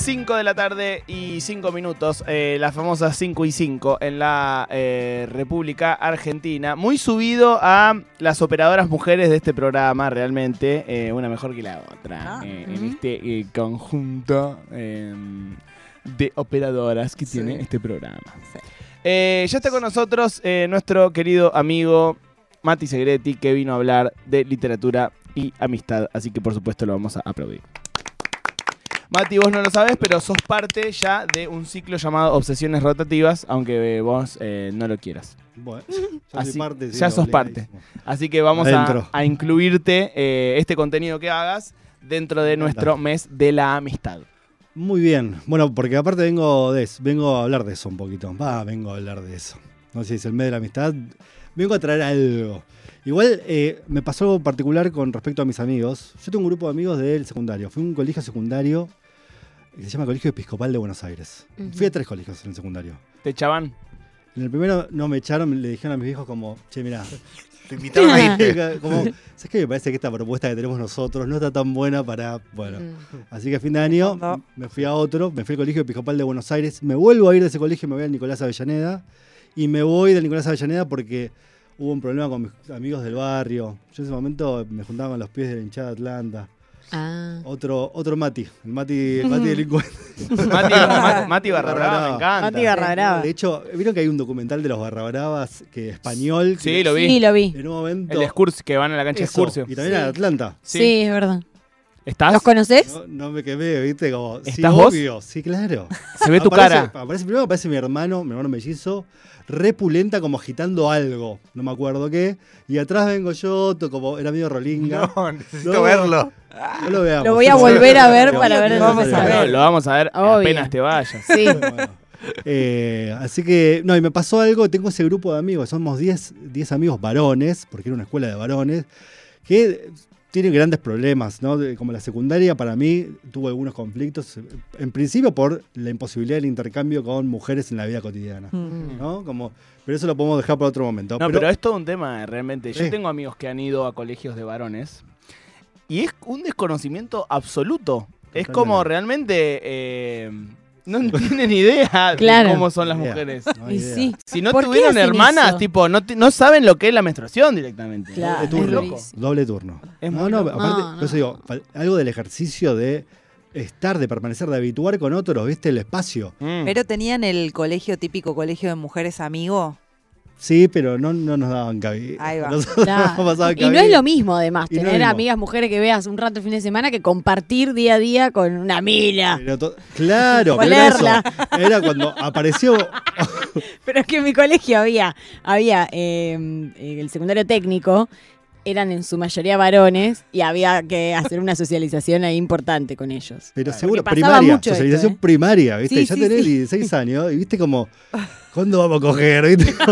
5 de la tarde y 5 minutos, eh, las famosas 5 y 5 en la eh, República Argentina. Muy subido a las operadoras mujeres de este programa, realmente, eh, una mejor que la otra, Ah, eh, en este conjunto eh, de operadoras que Sí. tiene este programa. Sí. Ya está con nosotros nuestro querido amigo Mati Segretti, que vino a hablar de literatura y amistad, así que por supuesto lo vamos a aplaudir. Mati, vos no lo sabes, pero sos parte ya de un ciclo llamado Obsesiones Rotativas, aunque vos eh, no lo quieras. Bueno, ya Así- soy parte. sí, ya sos parte. Así que vamos a, incluirte eh, este contenido que hagas dentro de nuestro mes de la amistad. Muy bien. Bueno, porque aparte vengo de eso, vengo a hablar de eso un poquito. Va, vengo a hablar de eso. No sé si es el mes de la amistad. Vengo a traer algo. Igual eh, me pasó algo particular con respecto a mis amigos. Yo tengo un grupo de amigos del secundario. Fui a un colegio secundario que se llama Colegio Episcopal de Buenos Aires. Fui a tres colegios en el secundario. ¿Te echaban? En el primero no me echaron, le dijeron a mis hijos como, che, mirá, Te invitaron a irte. como, ¿sabes qué? Me parece que esta propuesta que tenemos nosotros no está tan buena para, bueno. Así que a fin de año No. me fui a otro, me fui al Colegio Episcopal de Buenos Aires, me vuelvo a ir de ese colegio, me voy al Nicolás Avellaneda y me voy del Nicolás Avellaneda porque hubo un problema con mis amigos del barrio. Yo en ese momento me juntaba con los pies de la hinchada de Atlanta. Ah. Otro, otro Mati, el Mati, el Mati delincuente. Mati, Mati, Mati Barra Brava, me encanta. Mati Barra Brava. De hecho, ¿vieron que hay un documental de los Barra Bravas que español? que Sí, lo vi. Sí, lo vi. En un momento. El de Excursio, que van a la cancha de Excursio. Y también Sí. a Atlanta. Sí. es verdad. ¿Estás? ¿Los conoces? No, no me quemé, ¿viste? Como, sí, ¿Estás vos? obvio. Sí, claro. Se ve tu Aparece- cara. Aparece, primero aparece mi hermano, mi hermano mellizo, repulenta como agitando algo, no me acuerdo qué. Y atrás vengo yo, como era medio rolinga. No, necesito No. verlo. No lo veamos. Lo voy a Sí, volver a sí, ver sí, para sí, ver sí, sí, vamos sí, a sí. ver. Lo vamos a ver Obvio. apenas te vayas. Sí. Bueno. Eh, así que, no, y me pasó algo, tengo ese grupo de amigos, somos 10 10 amigos varones, porque era una escuela de varones, que tienen grandes problemas, ¿no? Como la secundaria para mí tuvo algunos conflictos, en principio por la imposibilidad del intercambio con mujeres en la vida cotidiana, Mm. ¿no? Como, pero eso lo podemos dejar para otro momento. No, pero, es todo un tema, realmente. Yo tengo amigos que han ido a colegios de varones y es un desconocimiento absoluto. Es como realmente eh, no tienen idea Claro. de cómo son las Idea. mujeres. No hay Y idea. sí. Si no ¿Por qué tuvieron hermanas, eso? tipo, no, saben lo que es la menstruación directamente. Claro, Doble es turno. Doble turno. Es no, no, loco. aparte, No, por eso no. digo, algo del ejercicio de estar, de permanecer, de habituar con otros, ¿viste? El espacio. Mm. Pero tenían el colegio típico colegio de mujeres amigo. Sí, pero no, no nos daban cabida. Ahí va. Claro. no Y no es lo mismo, además, Y tener mismo. amigas mujeres que veas un rato el fin de semana que compartir día a día con una amiga. Pero to- claro, pero era, eso. Era cuando apareció. Pero es que en mi colegio había, había eh, el secundario técnico, eran en su mayoría varones y había que hacer una socialización ahí importante con ellos. Pero Porque seguro, pasaba primaria, mucho esto, socialización ¿eh? primaria, ¿viste? Sí, ya sí, tenés sí. 16 años y viste como, ¿cuándo vamos a coger? ¿Viste?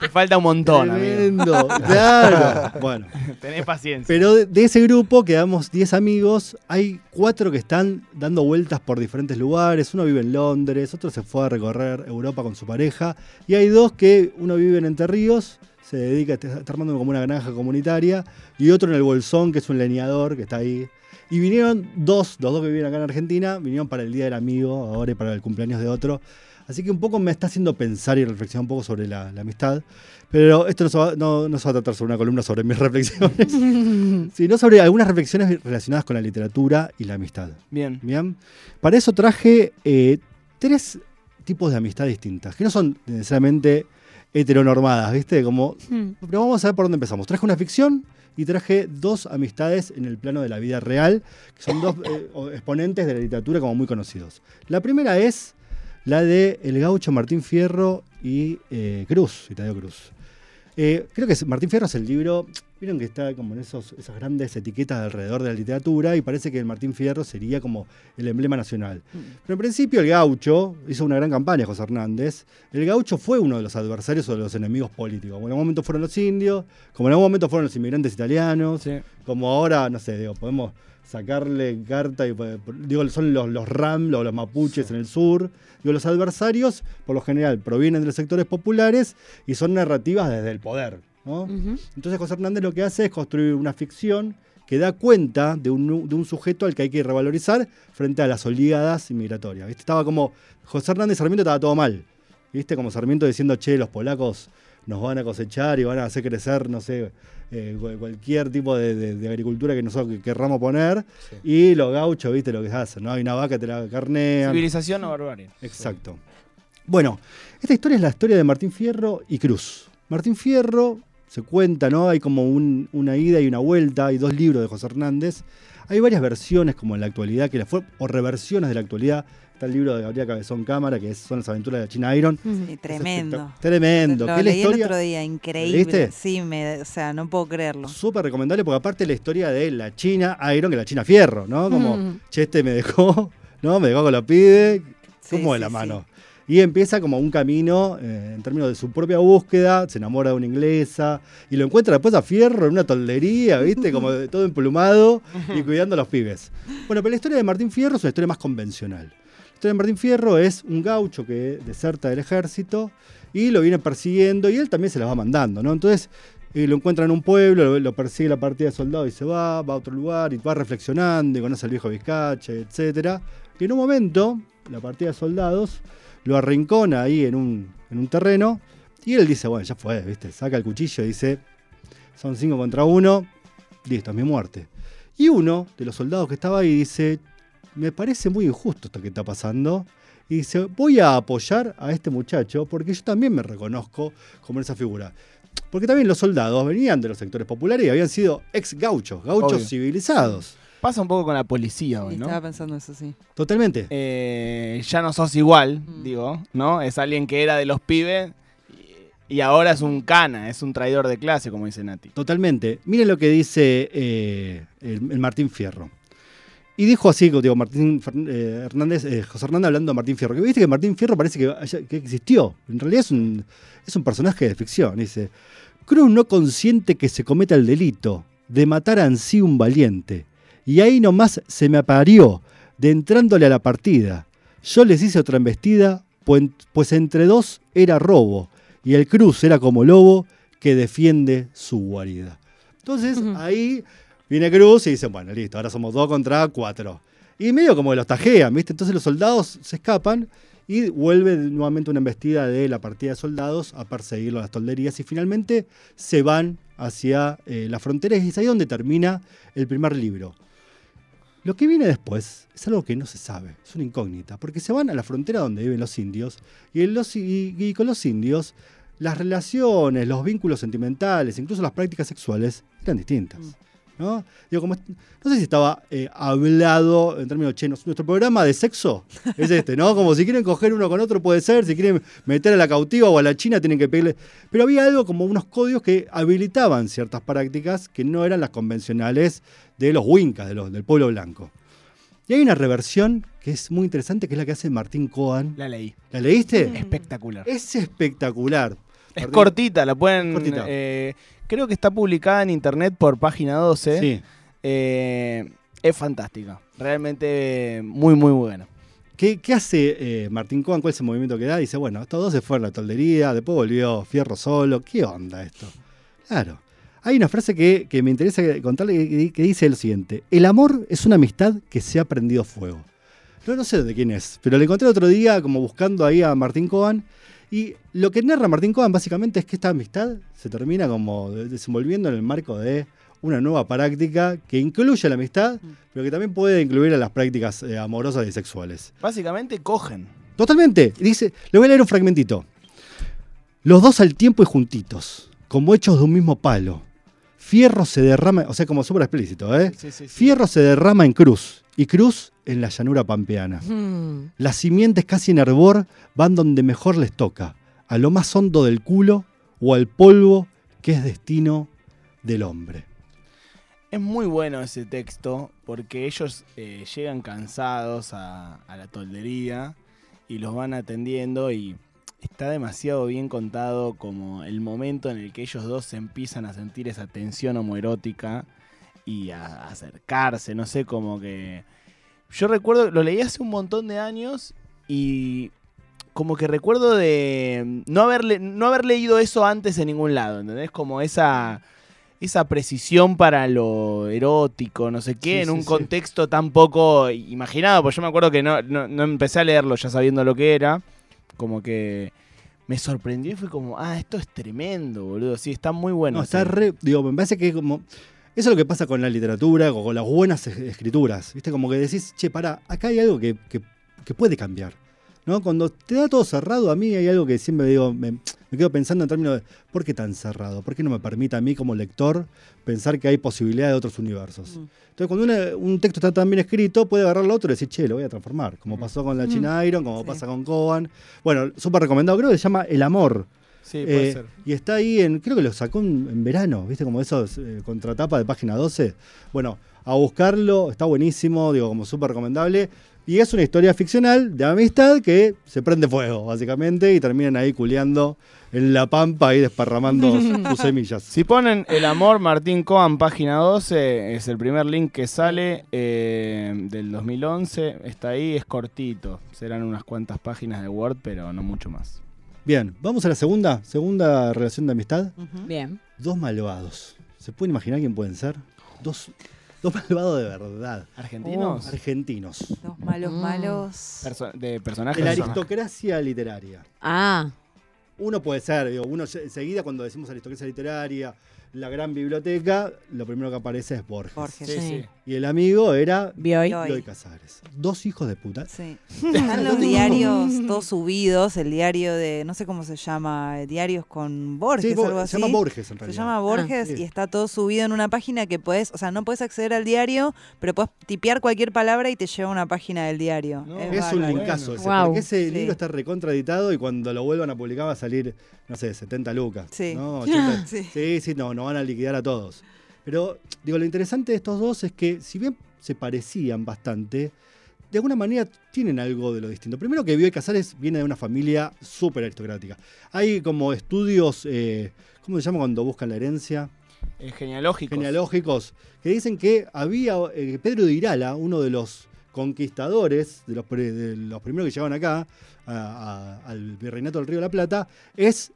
Te falta un montón, amigo. Tremendo, claro. Bueno, Tenés paciencia. pero de, de ese grupo quedamos 10 amigos. Hay cuatro que están dando vueltas por diferentes lugares. Uno vive en Londres, otro se fue a recorrer Europa con su pareja. Y hay dos que uno vive en Entre Ríos, se dedica, está está armando como una granja comunitaria. Y otro en el Bolsón, que es un leñador que está ahí. Y vinieron dos, los dos que viven acá en Argentina, vinieron para el Día del Amigo, ahora y para el cumpleaños de otro. Así que un poco me está haciendo pensar y reflexionar un poco sobre la, la amistad. Pero esto no se, va, no, no se va a tratar sobre una columna sobre mis reflexiones, sino sobre algunas reflexiones relacionadas con la literatura y la amistad. Bien. Bien. Para eso traje eh, tres tipos de amistad distintas, que no son necesariamente heteronormadas, ¿viste? Como, Hmm. pero vamos a ver por dónde empezamos. Traje una ficción y traje dos amistades en el plano de la vida real, que son dos eh, exponentes de la literatura como muy conocidos. La primera es la de el gaucho Martín Fierro y eh, Cruz, y Tadeo Cruz. Eh, creo que es- Martín Fierro es el libro, vieron que está como en esos, esas grandes etiquetas alrededor de la literatura y parece que el Martín Fierro sería como el emblema nacional. Pero en principio el gaucho hizo una gran campaña, José Hernández. El gaucho fue uno de los adversarios o de los enemigos políticos. Como en algún momento fueron los indios, como en algún momento fueron los inmigrantes italianos, Sí. como ahora, no sé, digo, podemos sacarle carta y pues, digo, son los, los RAM, los, los mapuches en el sur. Digo, los adversarios, por lo general, provienen de los sectores populares y son narrativas desde el poder. ¿no? Entonces José Hernández lo que hace es construir una ficción que da cuenta de un, de un sujeto al que hay que revalorizar frente a las oleadas inmigratorias. ¿viste? Estaba como, José Hernández Sarmiento estaba todo mal. ¿Viste? Como Sarmiento diciendo, che, los polacos nos van a cosechar y van a hacer crecer, no sé, eh, cu- cualquier tipo de, de- de agricultura que nosotros querramos poner. Y los gauchos, ¿viste lo que hacen? ¿no? Hay una vaca, te la carnean. Civilización o barbarie. Exacto. Bueno, esta historia es la historia de Martín Fierro y Cruz. Martín Fierro se cuenta, ¿no? Hay como un- una ida y una vuelta, hay dos libros de José Hernández. Hay varias versiones como en la actualidad, que la fue, o reversiones de la actualidad. Está el libro de Gabriel Cabezón Cámara, que es- son las aventuras de la China Iron. Sí, tremendo. Tremendo. Lo la leí el otro historia día, increíble. ¿Viste? Sí, me, o sea, no puedo creerlo. súper recomendable porque aparte la historia de la China Iron que la China Fierro, ¿no? Como, Mm. che, este me dejó, ¿no? Me dejó con los pibes, Sí, como de sí, la sí. mano. Y empieza como un camino eh, en términos de su propia búsqueda, se enamora de una inglesa y lo encuentra después a Fierro en una toldería, ¿viste? Como de- todo emplumado y cuidando a los pibes. Bueno, pero la historia de Martín Fierro es una historia más convencional. La historia de Martín Fierro es un gaucho que deserta del ejército y lo viene persiguiendo y él también se la va mandando, ¿no? Entonces eh, lo encuentra en un pueblo, lo, lo persigue la partida de soldados y se va, va a otro lugar y va reflexionando y conoce al viejo Vizcache, etc. Y en un momento, la partida de soldados lo arrincona ahí en un, en un terreno y él dice, bueno, ya fue, ¿viste? Saca el cuchillo y dice, son cinco contra uno, listo, es mi muerte. Y uno de los soldados que estaba ahí dice, me parece muy injusto esto que está pasando. Y dice, voy a apoyar a este muchacho porque yo también me reconozco como esa figura. Porque también los soldados venían de los sectores populares y habían sido ex gauchos, gauchos Obvio. civilizados. Pasa un poco con la policía hoy, ¿no? Estaba pensando eso, sí. Totalmente. Eh, ya no sos igual, Mm. digo, ¿no? Es alguien que era de los pibes y, y ahora es un cana, es un traidor de clase, como dice Nati. Totalmente. Miren lo que dice eh, el, el Martín Fierro. Y dijo así, digo, Martín eh, Hernández, eh, José Hernández hablando de Martín Fierro. Que viste que Martín Fierro parece que, existió. En realidad es un, es un personaje de ficción. Dice, Cruz no consiente que se cometa el delito de matar ansí un valiente. Y ahí nomás se me aparió, de entrándole a la partida. Yo les hice otra embestida, pues, entre dos era robo. Y el Cruz era como lobo que defiende su guarida. Entonces ahí viene Cruz y dice, bueno, listo, ahora somos dos contra cuatro. Y medio como que los tajean, ¿viste? Entonces los soldados se escapan y vuelve nuevamente una embestida de la partida de soldados a perseguirlo a las tolderías y finalmente se van hacia eh, la frontera y es ahí donde termina el primer libro. Lo que viene después es algo que no se sabe, es una incógnita, porque se van a la frontera donde viven los indios y, los- con los indios las relaciones, los vínculos sentimentales, incluso las prácticas sexuales eran distintas. ¿No? Digo, como, no sé si estaba eh, hablado en términos chenos. Nuestro programa de sexo es este, ¿no? Como si quieren coger uno con otro puede ser, si quieren meter a la cautiva o a la china tienen que pedirle. Pero había algo como unos códigos que habilitaban ciertas prácticas que no eran las convencionales de los wincas, de los, del pueblo blanco. Y hay una reversión que es muy interesante, que es la que hace Martín Cohen. La leí. ¿La leíste? Espectacular. Es espectacular. Es Martín- cortita, la pueden. Cortita. eh, creo que está publicada en internet por página 12. Sí. Eh, es fantástica. Realmente muy, muy buena. ¿Qué, qué hace eh, Martín Cohen? ¿Cuál es el movimiento que da? Dice, bueno, estos dos se fueron a la toldería, después volvió Fierro solo. ¿Qué onda esto? Claro. Hay una frase que, que me interesa contarle que, que dice lo siguiente. El amor es una amistad que se ha prendido fuego. No, no sé de quién es, pero le encontré el otro día como buscando ahí a Martín Cohen. Y lo que narra Martín Cohen básicamente es que esta amistad se termina como de- desenvolviendo en el marco de una nueva práctica que incluye la amistad, pero que también puede incluir a las prácticas eh, amorosas y sexuales. Básicamente cogen. Totalmente. Dice, le voy a leer un fragmentito. Los dos al tiempo y juntitos, como hechos de un mismo palo. Fierro se derrama, o sea, como súper explícito, ¿eh? Sí, sí, sí. Fierro se derrama en cruz y cruz en la llanura pampeana. Mm. Las simientes casi en hervor van donde mejor les toca, a lo más hondo del culo o al polvo que es destino del hombre. Es muy bueno ese texto porque ellos eh, llegan cansados a, a la toldería y los van atendiendo y está demasiado bien contado como el momento en el que ellos dos se empiezan a sentir esa tensión homoerótica y a, acercarse, no sé, como que... Yo recuerdo, lo leí hace un montón de años y como que recuerdo de no haber, no haber leído eso antes en ningún lado, ¿entendés? Como esa esa precisión para lo erótico, no sé qué, Sí, en un sí. contexto tan poco imaginado, porque yo me acuerdo que no, no, no empecé a leerlo ya sabiendo lo que era, como que me sorprendió y fue como, ah, esto es tremendo, boludo, sí, está muy bueno. No, está re. Digo, me parece que es como. Eso es lo que pasa con la literatura, o con las buenas es- escrituras. ¿Viste? Como que decís, che, para, acá hay algo que, que- que puede cambiar. ¿No? Cuando te da todo cerrado, a mí hay algo que siempre digo, me, me quedo pensando en términos de ¿por qué tan cerrado? ¿Por qué no me permite a mí como lector pensar que hay posibilidad de otros universos? Mm. Entonces, cuando una- un texto está tan bien escrito, puede agarrar al otro y decir, che, lo voy a transformar. Como pasó con la China Iron, como Sí. pasa con Coban. Bueno, súper recomendado, creo que se llama El Amor. Sí, puede Eh, ser. y está ahí en, creo que lo sacó en, en verano, ¿viste? Como esos eh, contratapa de página 12. Bueno, a buscarlo, está buenísimo, digo, como súper recomendable. Y es una historia ficcional de amistad que se prende fuego, básicamente, y terminan ahí culeando en la pampa y desparramando sus semillas. Si ponen El Amor Martín Coan, página 12, es el primer link que sale eh, del 2011. Está ahí, es cortito. Serán unas cuantas páginas de Word, pero no mucho más. Bien, vamos a la segunda, segunda relación de amistad. Bien. Dos malvados. ¿Se pueden imaginar quién pueden ser? Dos, dos malvados de verdad. ¿Argentinos? Argentinos. Los malos, Mm. malos. Perso- de De personajes. la aristocracia literaria. Ah, Uno puede ser, digo, uno se- enseguida cuando decimos aristocracia literaria, la gran biblioteca, lo primero que aparece es Borges. Borges. Sí, sí. Y el amigo era Bioy. Bioy. Casares. Dos hijos de puta. Sí. Están los diarios todos subidos, el diario de, no sé cómo se llama, eh, diarios con Borges, Sí, algo se así. llama Borges en Se realidad. llama Borges Ah, sí. y está todo subido en una página que puedes, o sea, no puedes acceder al diario, pero puedes tipear cualquier palabra y te lleva a una página del diario. No, es Es un linkazo ese, Wow. porque ese Sí. libro está recontraditado y cuando lo vuelvan a publicar va a salir, no sé, 70 lucas. Sí. ¿no? 80. Sí. sí, sí, no, no van a liquidar a todos. Pero, digo, lo interesante de estos dos es que, si bien se parecían bastante, de alguna manera tienen algo de lo distinto. Primero que Bioy Casares viene de una familia súper aristocrática. Hay como estudios, eh, ¿cómo se llama cuando buscan la herencia? Eh, genealógicos. genealógicos que dicen que había eh, Pedro de Irala, uno de los conquistadores, de los, pre- de los primeros que llegaban acá a- a- al virreinato del Río de la Plata, es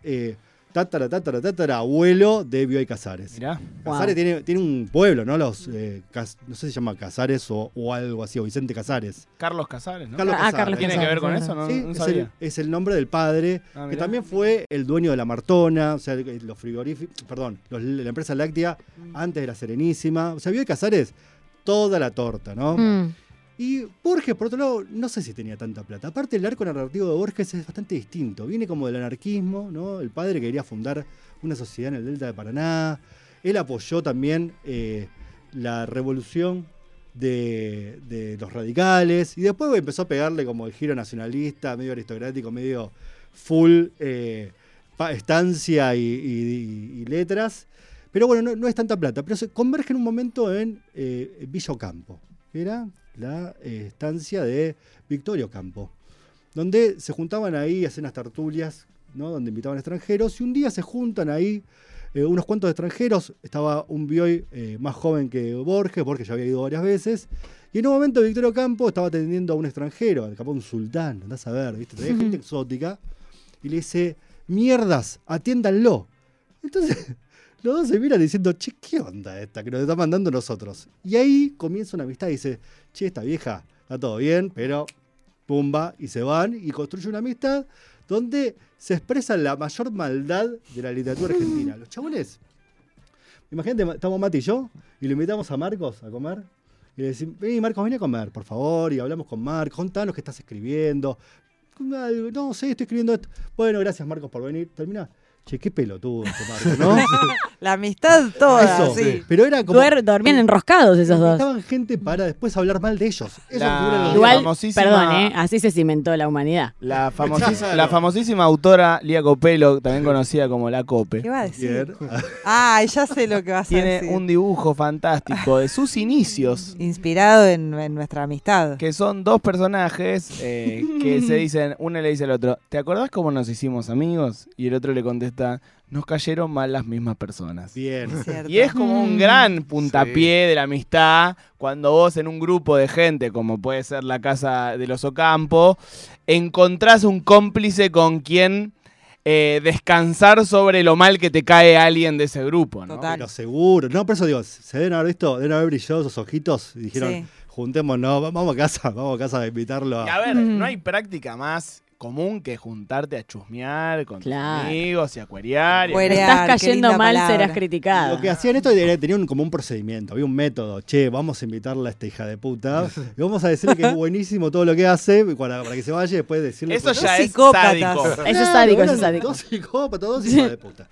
tátara, tátara, tátara, abuelo de Bioy Casares. Mirá. Casares tiene, tiene un pueblo, ¿no? Los, eh, Cas- no sé si se llama Casares o, o algo así, o Vicente Casares. Carlos Casares, ¿no? Carlos Ah, Casares. Carlos ¿Tiene que ver con es eso? No, Sí, no es, sabía. el, es el nombre del padre, Ah, que también fue el dueño de la Martona, o sea, los frigoríficos, perdón, los- la empresa láctea antes de la Serenísima. O sea, Bioy Casares, toda la torta, ¿no? Mm. Y Borges, por otro lado, no sé si tenía tanta plata. Aparte, el arco narrativo de Borges es bastante distinto. Viene como del anarquismo. El padre quería fundar una sociedad en el Delta de Paraná. Él apoyó también eh, la revolución de, los radicales. Y después empezó a pegarle como el giro nacionalista, medio aristocrático, medio full eh, estancia y, letras. Pero bueno, no, es tanta plata. Pero se converge en un momento en eh, era la eh, estancia de Victorio Campo, donde se juntaban ahí, hacían unas tertulias, ¿no? donde invitaban extranjeros, y un día se juntan ahí eh, unos cuantos extranjeros, estaba un Bioy eh, más joven que Borges, Borges ya había ido varias veces, y en un momento Victorio Campo estaba atendiendo a un extranjero, capaz un sultán, andás a ver, ¿viste? Traía gente exótica, y le dice, mierdas, atiéndanlo. Entonces, los dos se miran diciendo, che, ¿qué onda esta que nos está mandando nosotros? Y ahí comienza una amistad y dice, che, esta vieja está todo bien, pero pumba, y se van y construye una amistad donde se expresa la mayor maldad de la literatura argentina. Los chabones, imagínate, estamos Mati y yo, y le invitamos a Marcos a comer, y le decimos, vení Marcos, vení a comer, por favor, y hablamos con Marcos, contanos qué estás escribiendo. No sé, estoy escribiendo esto. Bueno, gracias Marcos por venir. Termina. Che, qué pelotudo este ¿no? La amistad toda, Eso, sí. Pero era como. Duer- dormían enroscados esos dos. Invitaban gente para después hablar mal de ellos. Eso La- figura en los Igual, famosísima- perdón, ¿eh? así se cimentó la humanidad. La, famosísima, Claro. la famosísima autora Lía Copelo, también conocida como La Cope, ¿Qué va a decir? Ay, ya sé lo que vas a tiene decir. un dibujo fantástico de sus inicios, Inspirado en, en nuestra amistad. que son dos personajes eh, que se dicen, uno le dice al otro, ¿te acordás cómo nos hicimos amigos? Y el otro le contesta, nos cayeron mal las mismas personas. Bien. ¿cierto? Y es como un gran puntapié de la amistad cuando vos en un grupo de gente, como puede ser la casa del Osocampo, encontrás un cómplice con quien eh, descansar sobre lo mal que te cae alguien de ese grupo, ¿no? Total. Pero seguro. No, por eso digo, se deben haber visto, deben haber brillado esos ojitos y dijeron, Sí. juntémonos, va- vamos a casa, vamos a casa a invitarlo Y a... a ver, Mm. no hay práctica más común que juntarte a chusmear con Claro. tus amigos y a cuerear. y. Estás qué cayendo linda mal, palabra. serás criticado. Lo que hacían esto era, tenían como un procedimiento, había un método. Che, vamos a invitarla a esta hija de puta y vamos a decirle que es buenísimo todo lo que hace para, para que se vaya y después decirle... Eso pues, ya es psicópatas. sádico. Eso es Claro, sádico, eso eran es sádico. Dos psicópatas, dos de puta.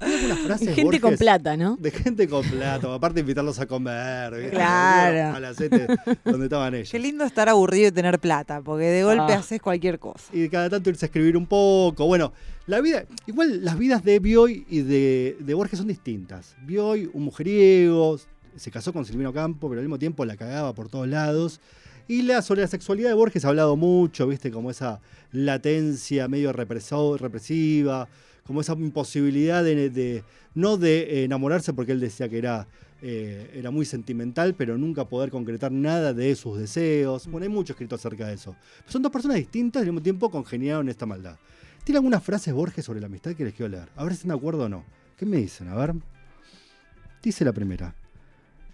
Hay algunas frases, Gente con Borges, plata, ¿no? De gente con plata, aparte invitarlos a comer. Claro. A la sete donde estaban ellos. Qué lindo estar aburrido y tener plata, porque de golpe Ah. haces cualquier cosa. Y cada tanto irse a escribir un poco. Bueno, la vida, igual las vidas de Bioy y de, de Borges son distintas. Bioy, un mujeriego, se casó con Silvino Campo, pero al mismo tiempo la cagaba por todos lados. Y la, sobre la sexualidad de Borges ha hablado mucho, viste, como esa latencia medio represo- represiva, como esa imposibilidad de, no de eh, enamorarse, porque él decía que era, eh, era muy sentimental, pero nunca poder concretar nada de sus deseos. Bueno, hay mucho escrito acerca de eso. Son dos personas distintas y al mismo tiempo congeniaron esta maldad. ¿Tiene algunas frases Borges sobre la amistad que les quiero leer? A ver si están de acuerdo o no. ¿Qué me dicen? A ver. Dice la primera.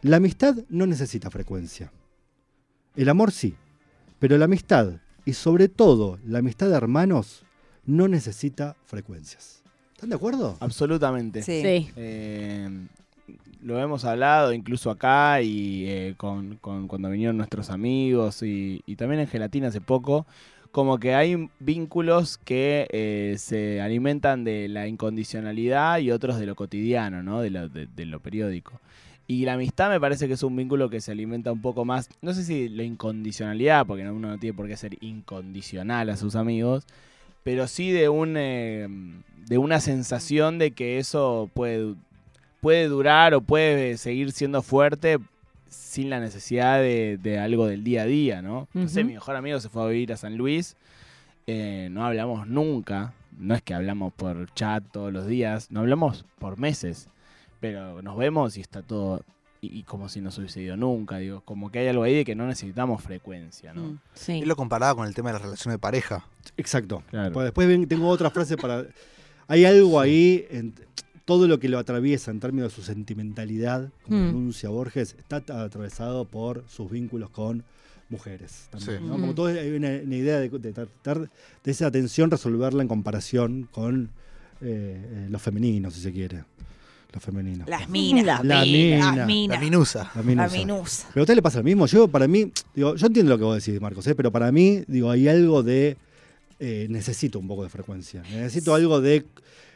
La amistad no necesita frecuencia. El amor sí, pero la amistad, y sobre todo la amistad de hermanos, no necesita frecuencias. ¿Están de acuerdo? Absolutamente. Sí. Sí. Eh, lo hemos hablado incluso acá y eh, con, con- cuando vinieron nuestros amigos y, y también en Gelatina hace poco, como que hay vínculos que eh, se alimentan de la incondicionalidad y otros de lo cotidiano, ¿no? de, lo, de- de lo periódico. Y la amistad me parece que es un vínculo que se alimenta un poco más, no sé si la incondicionalidad, porque uno no tiene por qué ser incondicional a sus amigos, pero sí de un eh, de una sensación de que eso puede puede durar o puede seguir siendo fuerte sin la necesidad de, de algo del día a día, ¿no? Ujú. mi mejor amigo se fue a vivir a San Luis, eh, no hablamos nunca, no es que hablamos por chat todos los días, no hablamos por meses, pero nos vemos y está todo y, y como si no se hubiese ido nunca, digo, como que hay algo ahí de que no necesitamos frecuencia, ¿no? Mm. Sí. Él lo comparaba con el tema de la relación de pareja. Exacto. Claro. Pues después ven- tengo otra frase para. Hay algo ahí, en todo lo que lo atraviesa en términos de su sentimentalidad, como Mm. denuncia Borges, está atravesado por sus vínculos con mujeres. también, Sí. ¿no? Mm. Como todo hay una, una idea de, de tratar de esa tensión resolverla en comparación con eh, eh, los femeninos, si se quiere. Los femeninos. Las minas. La La mina. Las minas. La minusa. La La minusa. minusa. Pero a usted le pasa lo mismo. Yo, para mí, digo, yo entiendo lo que vos decís, Marcos, ¿eh? pero para mí, digo, hay algo de. Eh, necesito un poco de frecuencia. Necesito algo de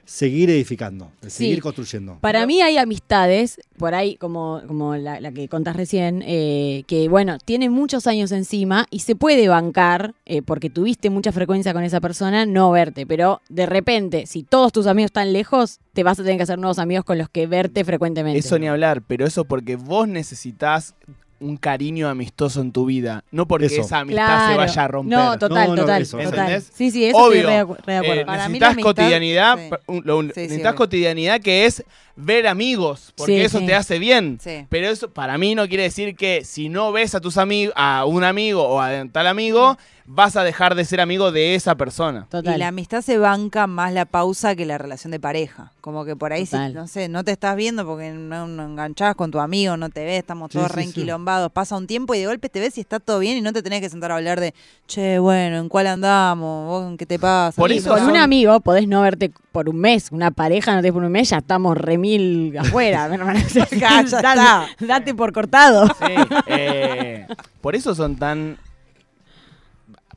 seguir edificando, de Sí. seguir construyendo. Para mí hay amistades, por ahí como, como la, la que contás recién, eh, que bueno, tienen muchos años encima y se puede bancar, eh, porque tuviste mucha frecuencia con esa persona, no verte. Pero de repente, si todos tus amigos están lejos, te vas a tener que hacer nuevos amigos con los que verte frecuentemente. Eso ni hablar, pero eso porque vos necesitas un cariño amistoso en tu vida, no porque Eso. esa amistad Claro. se vaya a romper. No, total, No, no, total, eso, total. Sí, sí, eso Obvio. estoy re, de acu- re de acuerdo. Eh, Para mí necesitas amistad- cotidianidad, sí. lo- Sí, sí, necesitas obvio. cotidianidad que es ver amigos, porque Sí, eso sí. te hace bien. Sí. Pero eso para mí no quiere decir que si no ves a tus amigos, a un amigo o a tal amigo, vas a dejar de ser amigo de esa persona. Total. Y la amistad se banca más la pausa que la relación de pareja. Como que por ahí, si, no sé, no te estás viendo porque no, no enganchás con tu amigo, no te ves, estamos Sí, todos sí, reenquilombados. Pasa un tiempo y de golpe te ves y está todo bien y no te tenés que sentar a hablar de, che, bueno, ¿en cuál andamos? ¿Vos en qué te pasa? Por eso con un amigo podés no verte por un mes, una pareja no te ves por un mes, ya estamos remil afuera. mi hermano. O sea, Ya, ya dale, está. Date por cortado. Sí, eh, por eso son tan,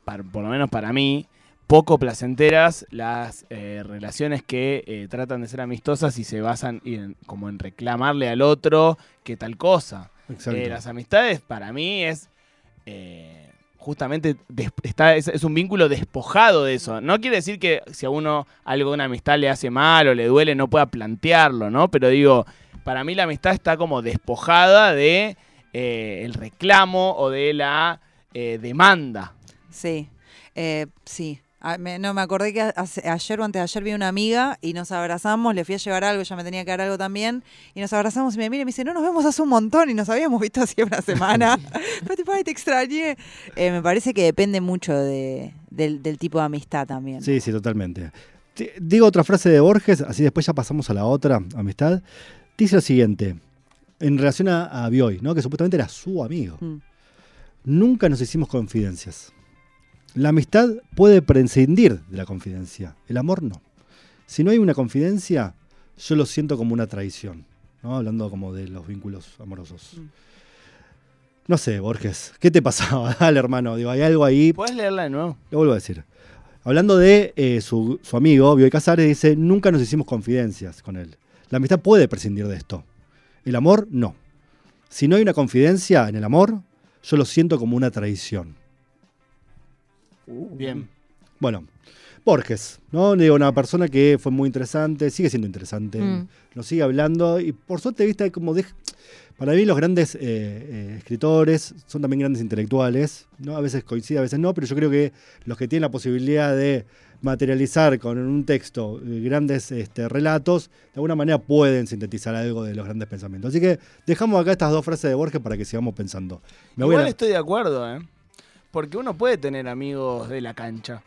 por lo menos para mí, poco placenteras las eh, relaciones que eh, tratan de ser amistosas y se basan en- como en reclamarle al otro que tal cosa. Eh, las amistades para mí es eh, justamente está, es, es un vínculo despojado de eso. No quiere decir que si a uno algo de una amistad le hace mal o le duele no pueda plantearlo, ¿no? Pero digo, para mí la amistad está como despojada de el reclamo o de la demanda. Sí, eh, sí. Ah, me- no, me acordé que hace- ayer o antes de ayer vi una amiga y nos abrazamos, le fui a llevar algo, ya me tenía que dar algo también, y nos abrazamos y me mira y me dice, no nos vemos hace un montón y nos habíamos visto hacía una semana. Pero tipo, ay, te extrañé. Eh, me parece que depende mucho de, del, del tipo de amistad también. Sí, sí, totalmente. Te- Digo otra frase de Borges, así después ya pasamos a la otra, amistad. Dice lo siguiente, en relación a, a Bioy, ¿no? que supuestamente era su amigo. Mm. Nunca nos hicimos confidencias. La amistad puede prescindir de la confidencia, el amor no. Si no hay una confidencia, yo lo siento como una traición, ¿no? hablando como de los vínculos amorosos. Mm. No sé, Borges, ¿qué te pasaba? Dale, hermano, digo, hay algo ahí ¿Puedes leerla de nuevo? lo vuelvo a decir. Hablando de eh, su, su amigo, Bioy Casares, dice, nunca nos hicimos confidencias con él. La amistad puede prescindir de esto. El amor, no. Si no hay una confidencia en el amor, yo lo siento como una traición. Bien. Bueno, Borges, ¿no? Digo, una persona que fue muy interesante, sigue siendo interesante, Mm. nos sigue hablando y por suerte, viste, como de, para mí los grandes eh, eh, escritores son también grandes intelectuales, ¿no? A veces coincide, a veces no, pero yo creo que los que tienen la posibilidad de materializar con un texto eh, grandes este, relatos, de alguna manera pueden sintetizar algo de los grandes pensamientos. Así que dejamos acá estas dos frases de Borges para que sigamos pensando. Me voy a Igual estoy de acuerdo, ¿eh? Porque uno puede tener amigos de la cancha.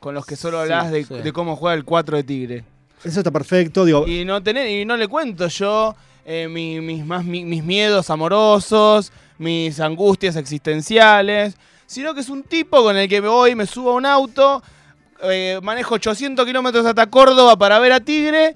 Con los que solo Sí, hablas de, sí. de cómo juega el 4 de Tigre. Eso está perfecto, digo, Y no tener, y no le cuento yo eh, mi- mis, más, mi- mis miedos amorosos, mis angustias existenciales, sino que es un tipo con el que me voy, me subo a un auto, eh, manejo 800 kilómetros hasta Córdoba para ver a Tigre,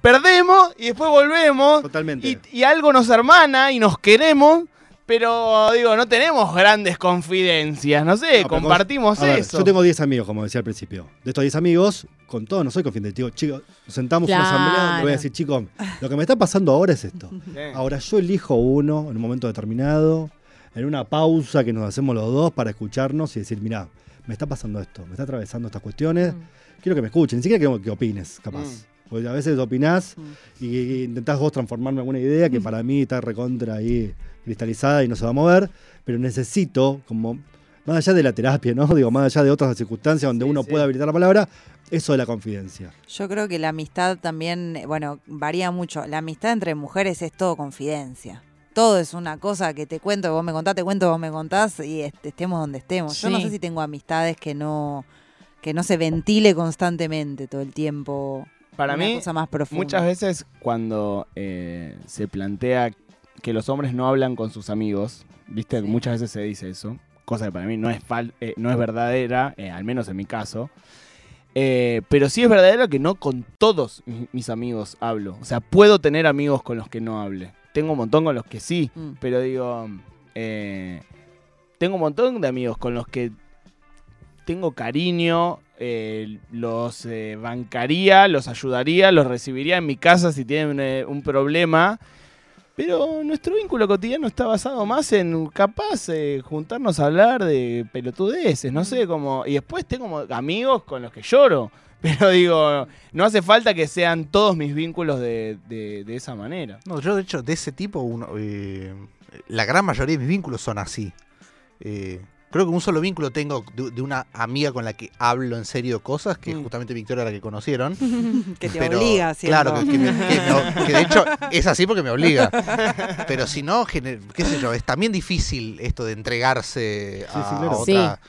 perdemos y después volvemos totalmente. y, y algo nos hermana y nos queremos. Pero digo, no tenemos grandes confidencias, no sé, No, compartimos A ver, eso. yo tengo 10 amigos, como decía al principio. De estos 10 amigos, con todos no soy confidente. Digo, chicos, nos sentamos en una asamblea, le voy a decir, chicos, lo que me está pasando ahora es esto. Sí. Ahora yo elijo uno en un momento determinado, en una pausa que nos hacemos los dos para escucharnos y decir, mira, me está pasando esto, me está atravesando estas cuestiones, quiero que me escuchen, ni siquiera que, que opines, capaz. Mm. Porque a veces opinás Mm. y, y intentás vos transformarme en alguna idea que para mí está recontra ahí cristalizada y no se va a mover, pero necesito, como más allá de la terapia, ¿no? Digo, más allá de otras circunstancias donde Sí, uno sí. puede habilitar la palabra, eso de la confidencia. Yo creo que la amistad también, bueno, varía mucho. La amistad entre mujeres es todo confidencia. Todo es una cosa que te cuento, vos me contás, te cuento, vos me contás y est- estemos donde estemos. Yo no sé si tengo amistades que no que no se ventile constantemente todo el tiempo. Para una mí, cosa más profunda. Muchas veces cuando eh, se plantea que los hombres no hablan con sus amigos, viste, Sí. muchas veces se dice eso, cosa que para mí no es, fal- eh, no es verdadera, eh, al menos en mi caso. Eh, pero sí es verdadero que no con todos mi- mis amigos hablo. O sea, puedo tener amigos con los que no hable. Tengo un montón con los que sí, Mm. pero digo, eh, tengo un montón de amigos con los que tengo cariño, eh, los eh, bancaría, los ayudaría, los recibiría en mi casa si tienen eh, un problema. Pero nuestro vínculo cotidiano está basado más en capaz eh, juntarnos a hablar de pelotudeces, no sé, como. Y después tengo amigos con los que lloro. Pero digo, no hace falta que sean todos mis vínculos de, de- de esa manera. No, yo de hecho, de ese tipo, uno, eh, la gran mayoría de mis vínculos son así. Eh, creo que un solo vínculo tengo de, de una amiga con la que hablo en serio cosas, que Mm. es justamente Victoria la que conocieron. que te pero- obliga Claro, siendo. que, que me- que me- que de hecho es así porque me obliga. Pero si no, gener- qué sé yo, es también difícil esto de entregarse a, Sí, sí, claro. a otra.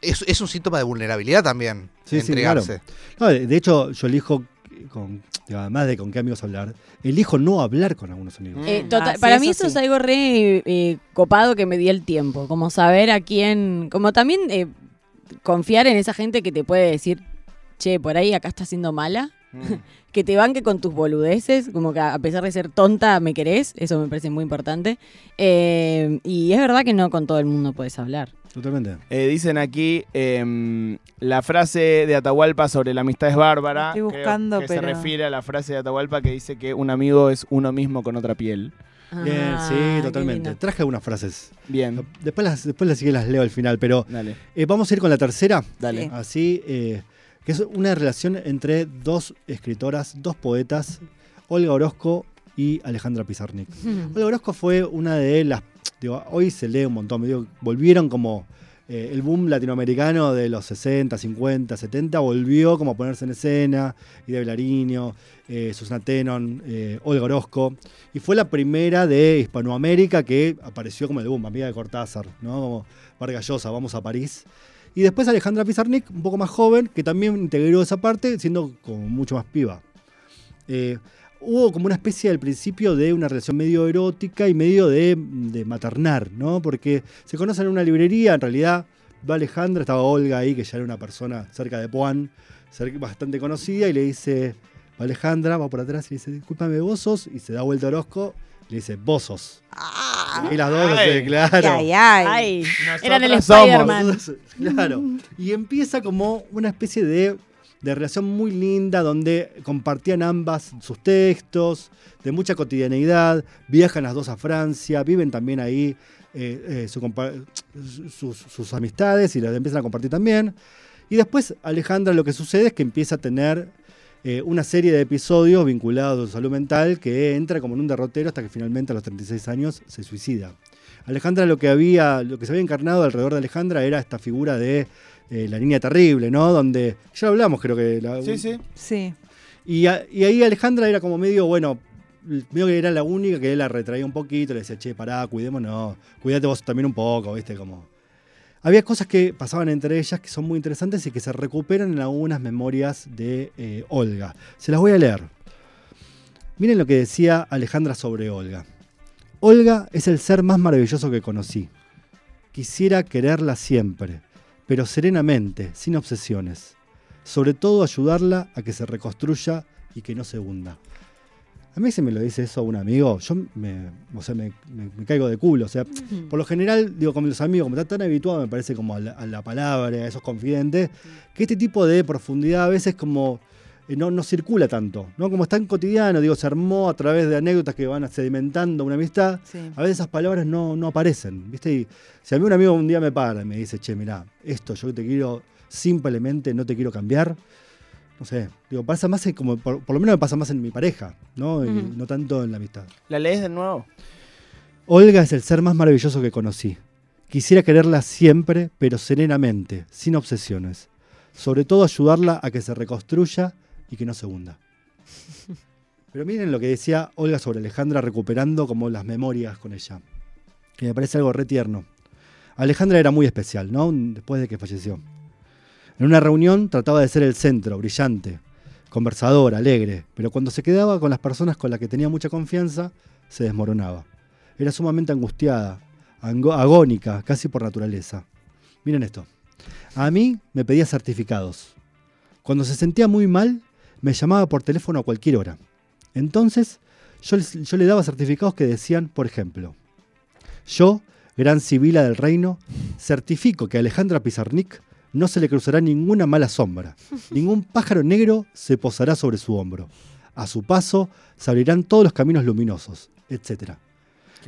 Es, es un síntoma de vulnerabilidad también. Sí, sí, entregarse. No, de hecho, yo elijo, con, digo, además de con qué amigos hablar, elijo no hablar con algunos amigos. Eh, Mm. total- Ah, para mí eso sí. es algo re eh, copado que me dio el tiempo, como saber a quién, como también eh, confiar en esa gente que te puede decir, che, por ahí acá está siendo mala, Mm. que te banque con tus boludeces, como que a pesar de ser tonta me querés, eso me parece muy importante. Eh, y es verdad que no con todo el mundo puedes hablar. Totalmente. Eh, dicen aquí em, la frase de Atahualpa sobre la amistad es bárbara. Estoy Creo buscando, se pero- refiere a la frase de Atahualpa que dice que un amigo es uno mismo con otra piel. Bien, Ah, sí, qué totalmente. Traje algunas frases. Bien, Después las, después las, sí que las leo al final, pero dale, eh, vamos a ir con la tercera. dale. Sí. Así, eh, que es una relación entre dos escritoras, dos poetas, Olga Orozco y Alejandra Pizarnik. Olga Orozco fue una de las. Hoy se lee un montón. digo, volvieron como. eh, el boom latinoamericano de los 60, 50, 70 volvió como a ponerse en escena. Ida Vilariño, eh, Susana Tenon, eh, Olga Orozco. Y fue la primera de Hispanoamérica que apareció como el boom, amiga de Cortázar, ¿no? Como Vargas Llosa, vamos a París. Y después Alejandra Pizarnik, un poco más joven, que también integró esa parte, siendo como mucho más piba. Hubo como una especie al principio de una relación medio erótica y medio de, de maternar, ¿no? Porque se conocen en una librería, en realidad va Alejandra, estaba Olga ahí, que ya era una persona cerca de Puan, bastante conocida, y le dice, va Alejandra, va por atrás y le dice, discúlpame, vos sos, y se da vuelta a Orozco, le dice, vos sos. Y las dos, Ay. así, claro. Ay, ay. Ay, eran el. Spider-Man. Claro. Y empieza como una especie de, de relación muy linda donde compartían ambas sus textos, de mucha cotidianeidad, viajan las dos a Francia, viven también ahí eh, eh, sus amistades y las empiezan a compartir también. Y después Alejandra lo que sucede es que empieza a tener eh, una serie de episodios vinculados a su salud mental que entra como en un derrotero hasta que finalmente a los 36 años se suicida. Alejandra lo que había, lo que se había encarnado alrededor de Alejandra era esta figura de eh, la niña terrible, ¿no? Donde ya lo hablamos, creo que. la- Sí, sí. Sí. Y, a- y ahí Alejandra era como medio, bueno, medio que era la única que él la retraía un poquito, le decía, che, pará, cuidémonos, cuídate vos también un poco, ¿viste? Como. Había cosas que pasaban entre ellas que son muy interesantes y que se recuperan en algunas memorias de eh, Olga. Se las voy a leer. Miren lo que decía Alejandra sobre Olga. Olga es el ser más maravilloso que conocí. Quisiera quererla siempre, pero serenamente, sin obsesiones. Sobre todo ayudarla a que se reconstruya y que no se hunda. A mí si me lo dice eso un amigo, yo me, o sea, me, me- me caigo de culo. O sea, por lo general, digo, con los amigos, como está tan habituado, me parece como a la, a la palabra, a esos confidentes, que este tipo de profundidad a veces como no, no circula tanto, ¿no? Como es tan cotidiano, digo, se armó a través de anécdotas que van sedimentando una amistad, Sí. a veces esas palabras no, no aparecen, ¿viste? Y si a mí un amigo un día me para y me dice, che, mirá, esto yo te quiero simplemente, no te quiero cambiar, no sé, digo, pasa más en como, por, por lo menos me pasa más en mi pareja, ¿no? Y no tanto en la amistad. ¿La lees de nuevo? Olga es el ser más maravilloso que conocí. Quisiera quererla siempre, pero serenamente, sin obsesiones. Sobre todo ayudarla a que se reconstruya y que no se hunda. Pero miren lo que decía Olga sobre Alejandra recuperando como las memorias con ella. Que me parece algo re tierno. Alejandra era muy especial, ¿no? Después de que falleció. En una reunión trataba de ser el centro, brillante, conversadora, alegre, pero cuando se quedaba con las personas con las que tenía mucha confianza, se desmoronaba. Era sumamente angustiada, agónica, casi por naturaleza. Miren esto. A mí me pedía certificados. Cuando se sentía muy mal, me llamaba por teléfono a cualquier hora. Entonces, yo, les- yo le daba certificados que decían, por ejemplo, yo, gran civila del reino, certifico que a Alejandra Pizarnik no se le cruzará ninguna mala sombra. Ningún pájaro negro se posará sobre su hombro. A su paso se abrirán todos los caminos luminosos, etc.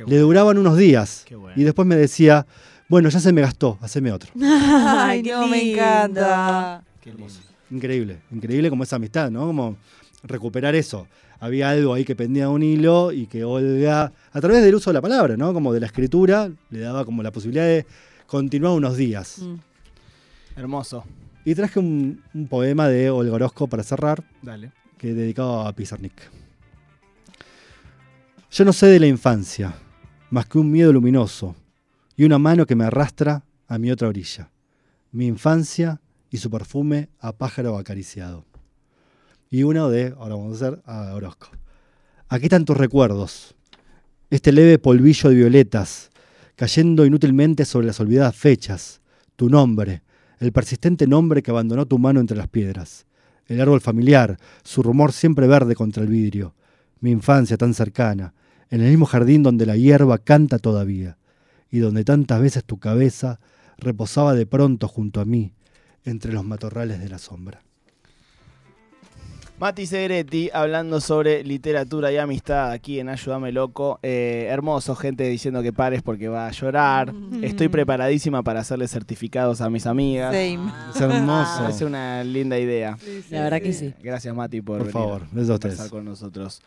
Le duraban unos días bueno. y después me decía, bueno, ya se me gastó, haceme otro. Ay, no, me encanta. Qué lindo. Increíble, increíble como esa amistad, ¿no? Como recuperar eso. Había algo ahí que pendía de un hilo y que Olga, a través del uso de la palabra, ¿no? Como de la escritura, le daba como la posibilidad de continuar unos días. Mm. Hermoso. Y traje un, un poema de Olga Orozco para cerrar, Dale. que dedicado a Pizarnik. Yo no sé de la infancia, más que un miedo luminoso y una mano que me arrastra a mi otra orilla. Mi infancia y su perfume a pájaro acariciado. Y uno de, ahora vamos a hacer, a Orozco. Aquí están tus recuerdos. Este leve polvillo de violetas, cayendo inútilmente sobre las olvidadas fechas. Tu nombre, el persistente nombre que abandonó tu mano entre las piedras el árbol familiar, su rumor siempre verde contra el vidrio, mi infancia tan cercana, en el mismo jardín donde la hierba canta todavía, y donde tantas veces tu cabeza reposaba de pronto junto a mí, entre los matorrales de la sombra. Mati Segretti hablando sobre literatura y amistad aquí en Ayúdame Loco. Eh, hermoso, gente diciendo que pares porque va a llorar. Estoy preparadísima para hacerle certificados a mis amigas. Same. Es hermoso. Me parece una linda idea. La verdad que sí. Gracias, Mati, por, Por venir favor, a conversar con nosotros.